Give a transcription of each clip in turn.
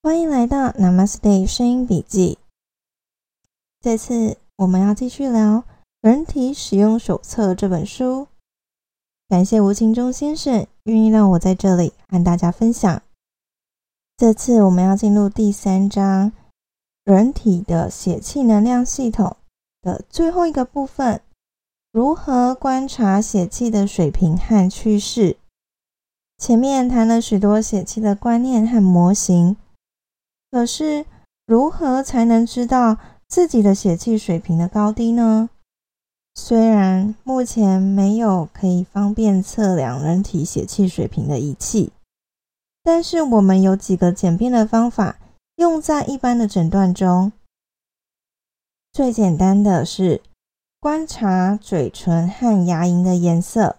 欢迎来到 Namaste 声音笔记。这次我们要继续聊《人体使用手册》这本书。感谢吴清忠先生愿意让我在这里和大家分享。这次我们要进入第三章——人体的血气能量系统的最后一个部分：如何观察血气的水平和趋势。前面谈了许多血气的观念和模型。可是，如何才能知道自己的血气水平的高低呢？虽然目前没有可以方便测量人体血气水平的仪器，但是我们有几个简便的方法用在一般的诊断中。最简单的是观察嘴唇和牙龈的颜色，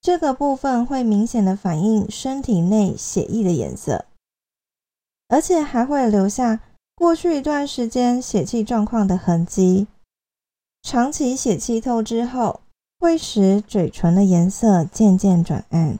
这个部分会明显的反映身体内血液的颜色。而且还会留下过去一段时间血气状况的痕迹。长期血气透支后，会使嘴唇的颜色渐渐转暗，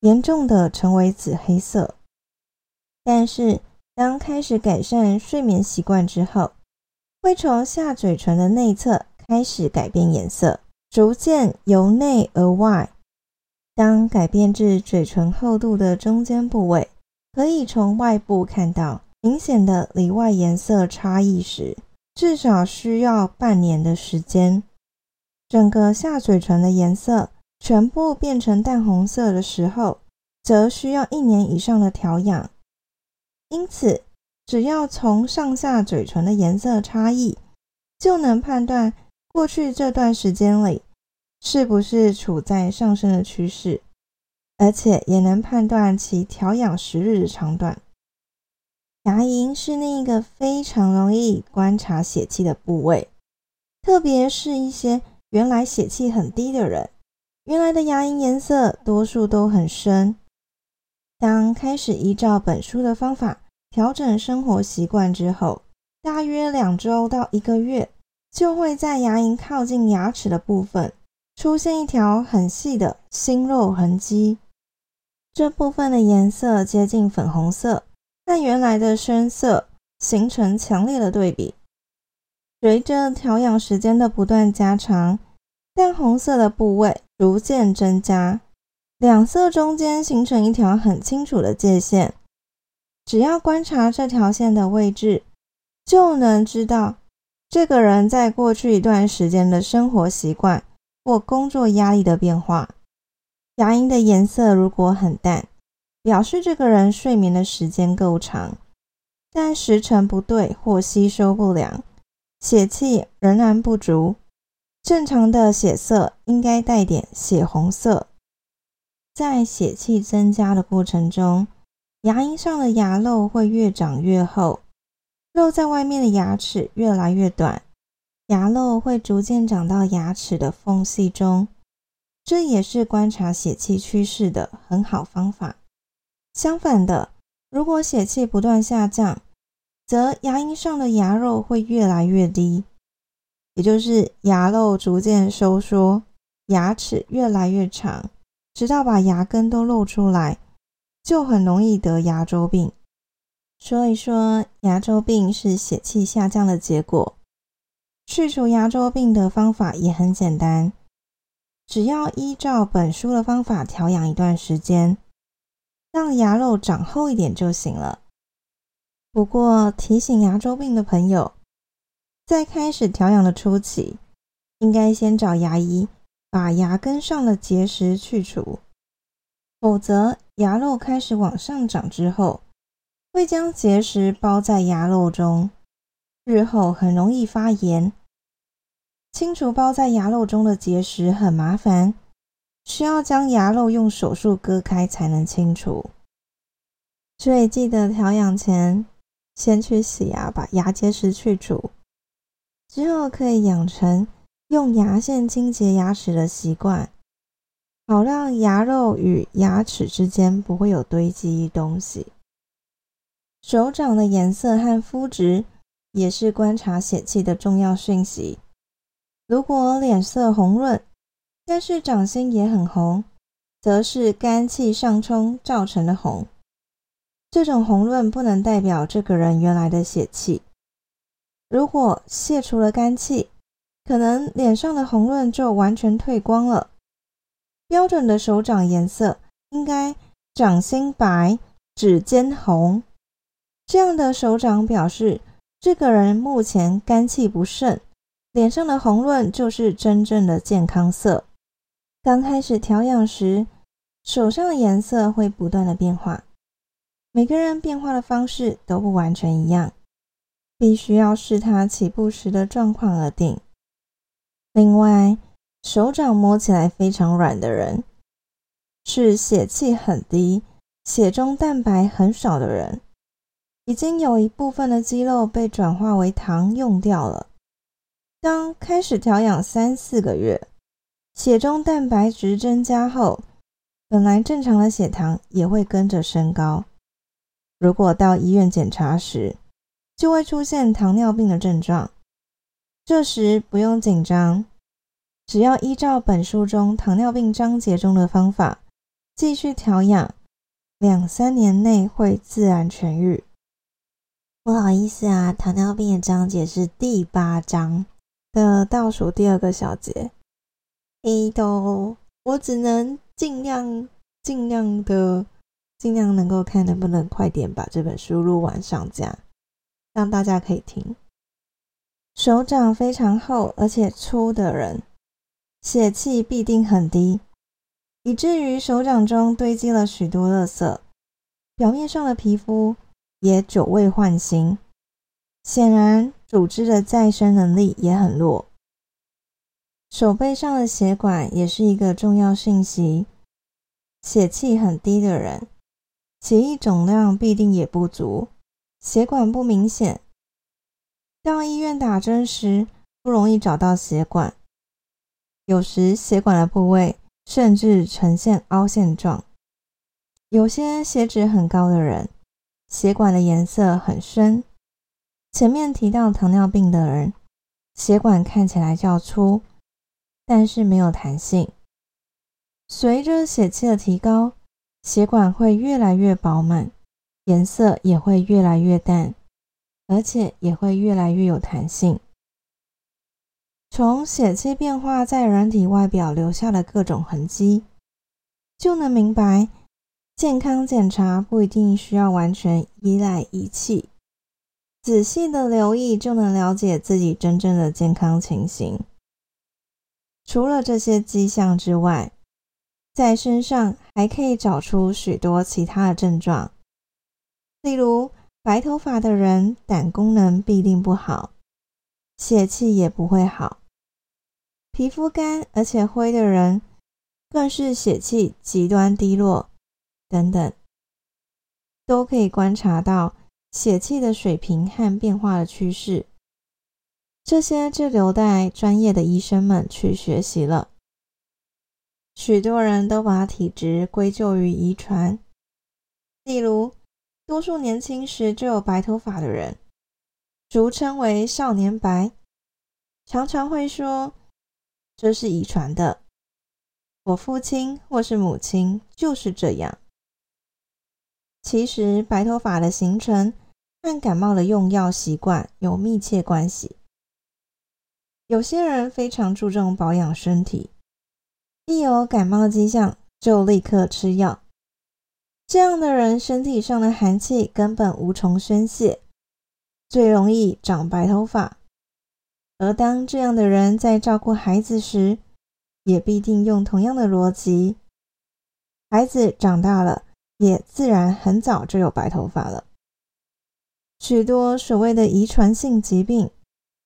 严重的成为紫黑色。但是，当开始改善睡眠习惯之后，会从下嘴唇的内侧开始改变颜色，逐渐由内而外。当改变至嘴唇厚度的中间部位。可以从外部看到明显的里外颜色差异时，至少需要半年的时间。整个下嘴唇的颜色全部变成淡红色的时候，则需要一年以上的调养。因此，只要从上下嘴唇的颜色差异，就能判断过去这段时间里是不是处在上升的趋势。而且也能判断其调养时日的长短。牙龈是另一个非常容易观察血气的部位，特别是一些原来血气很低的人，原来的牙龈颜色多数都很深。当开始依照本书的方法调整生活习惯之后，大约两周到一个月，就会在牙龈靠近牙齿的部分出现一条很细的新肉痕迹。这部分的颜色接近粉红色，但原来的深色形成强烈的对比。随着调养时间的不断加长，淡红色的部位逐渐增加，两色中间形成一条很清楚的界限。只要观察这条线的位置，就能知道这个人在过去一段时间的生活习惯或工作压力的变化。牙龈的颜色如果很淡，表示这个人睡眠的时间够长，但时辰不对或吸收不良，血气仍然不足。正常的血色应该带点血红色。在血气增加的过程中，牙龈上的牙肉会越长越厚，肉在外面的牙齿越来越短，牙肉会逐渐长到牙齿的缝隙中。这也是观察血气趋势的很好方法。相反的，如果血气不断下降，则牙龈上的牙肉会越来越低，也就是牙肉逐渐收缩，牙齿越来越长，直到把牙根都露出来，就很容易得牙周病。所以说牙周病是血气下降的结果，去除牙周病的方法也很简单。只要依照本书的方法调养一段时间，让牙肉长厚一点就行了。不过提醒牙周病的朋友，在开始调养的初期，应该先找牙医把牙根上的结石去除，否则牙肉开始往上长之后，会将结石包在牙肉中，日后很容易发炎。清除包在牙肉中的结石很麻烦，需要将牙肉用手术割开才能清除。所以记得调养前先去洗牙，把牙结石去除，之后可以养成用牙线清洁牙齿的习惯，好让牙肉与牙齿之间不会有堆积东西。手掌的颜色和肤质也是观察血气的重要讯息。如果脸色红润，但是掌心也很红，则是肝气上冲造成的红。这种红润不能代表这个人原来的血气。如果卸除了肝气，可能脸上的红润就完全退光了。标准的手掌颜色应该掌心白、指尖红，这样的手掌表示这个人目前肝气不盛，脸上的红润就是真正的健康色。刚开始调养时，手上的颜色会不断的变化，每个人变化的方式都不完全一样，必须要视他起步时的状况而定。另外，手掌摸起来非常软的人，是血气很低、血中蛋白很少的人，已经有一部分的肌肉被转化为糖用掉了。当开始调养三四个月，血中蛋白质增加后，本来正常的血糖也会跟着升高。如果到医院检查时，就会出现糖尿病的症状。这时不用紧张，只要依照本书中糖尿病章节中的方法继续调养，两三年内会自然痊愈。不好意思啊，糖尿病的章节是第八章的倒数第二个小节。一都，我只能尽量尽量的尽量能够看能不能快点把这本书录完上架，让大家可以听。手掌非常厚而且粗的人，血气必定很低，以至于手掌中堆积了许多垃圾，表面上的皮肤也久未换新，显然组织的再生能力也很弱。手背上的血管也是一个重要信息，血气很低的人，血液总量必定也不足，血管不明显。到医院打针时，不容易找到血管，有时血管的部位甚至呈现凹陷状。有些血脂很高的人，血管的颜色很深。前面提到糖尿病的人，血管看起来较粗，但是没有弹性。随着血气的提高，血管会越来越饱满，颜色也会越来越淡。而且也会越来越有弹性。从血气变化在人体外表留下的各种痕迹，就能明白，健康检查不一定需要完全依赖仪器，仔细的留意就能了解自己真正的健康情形。除了这些迹象之外，在身上还可以找出许多其他的症状，例如。白头发的人胆功能必定不好，血气也不会好。皮肤干而且灰的人，更是血气极端低落，等等，都可以观察到血气的水平和变化的趋势。这些就留待专业的医生们去学习了。许多人都把体质归咎于遗传，例如。多数年轻时就有白头发的人，俗称为“少年白”，常常会说这是遗传的。我父亲或是母亲就是这样。其实，白头发的形成和感冒的用药习惯有密切关系。有些人非常注重保养身体，一有感冒迹象就立刻吃药。这样的人身体上的寒气根本无从宣泄，最容易长白头发。而当这样的人在照顾孩子时，也必定用同样的逻辑。孩子长大了，也自然很早就有白头发了。许多所谓的遗传性疾病，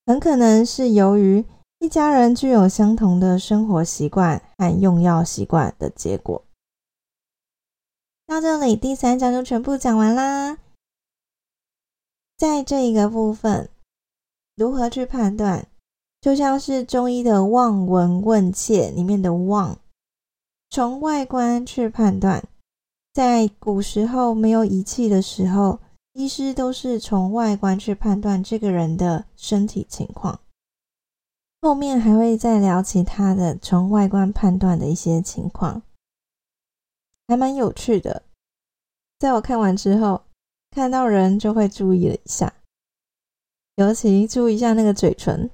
很可能是由于一家人具有相同的生活习惯和用药习惯的结果。到这里，第三章就全部讲完啦。在这一个部分，如何去判断，就像是中医的望闻问切里面的望，从外观去判断。在古时候没有仪器的时候，医师都是从外观去判断这个人的身体情况。后面还会再聊其他的从外观判断的一些情况。还蛮有趣的，在我看完之后，看到人就会注意了一下，尤其注意一下那个嘴唇，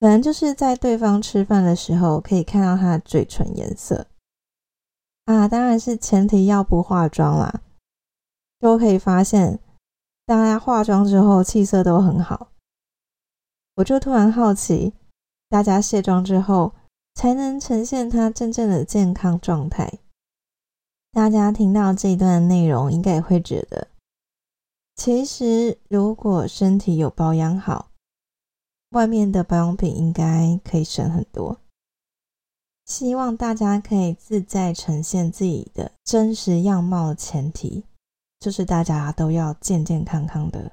可能就是在对方吃饭的时候可以看到他的嘴唇颜色啊，当然是前提要不化妆啦，都可以发现大家化妆之后气色都很好。我就突然好奇，大家卸妆之后才能呈现他真正的健康状态。大家听到这一段内容，应该也会觉得，其实如果身体有保养好，外面的保养品应该可以省很多。希望大家可以自在呈现自己的真实样貌的前提，就是大家都要健健康康的。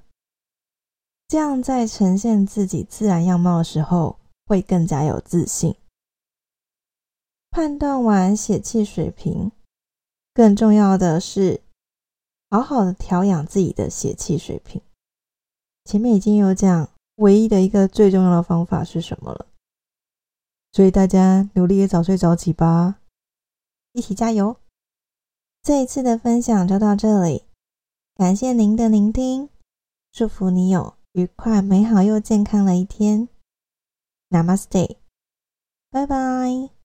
这样在呈现自己自然样貌的时候，会更加有自信。判断完血气水平，更重要的是好好的调养自己的血气水平。前面已经有讲，唯一的一个最重要的方法是什么了，所以大家努力早睡早起吧，一起加油！这一次的分享就到这里，感谢您的聆听，祝福你有。愉快、美好又健康的一天，Namaste，拜拜。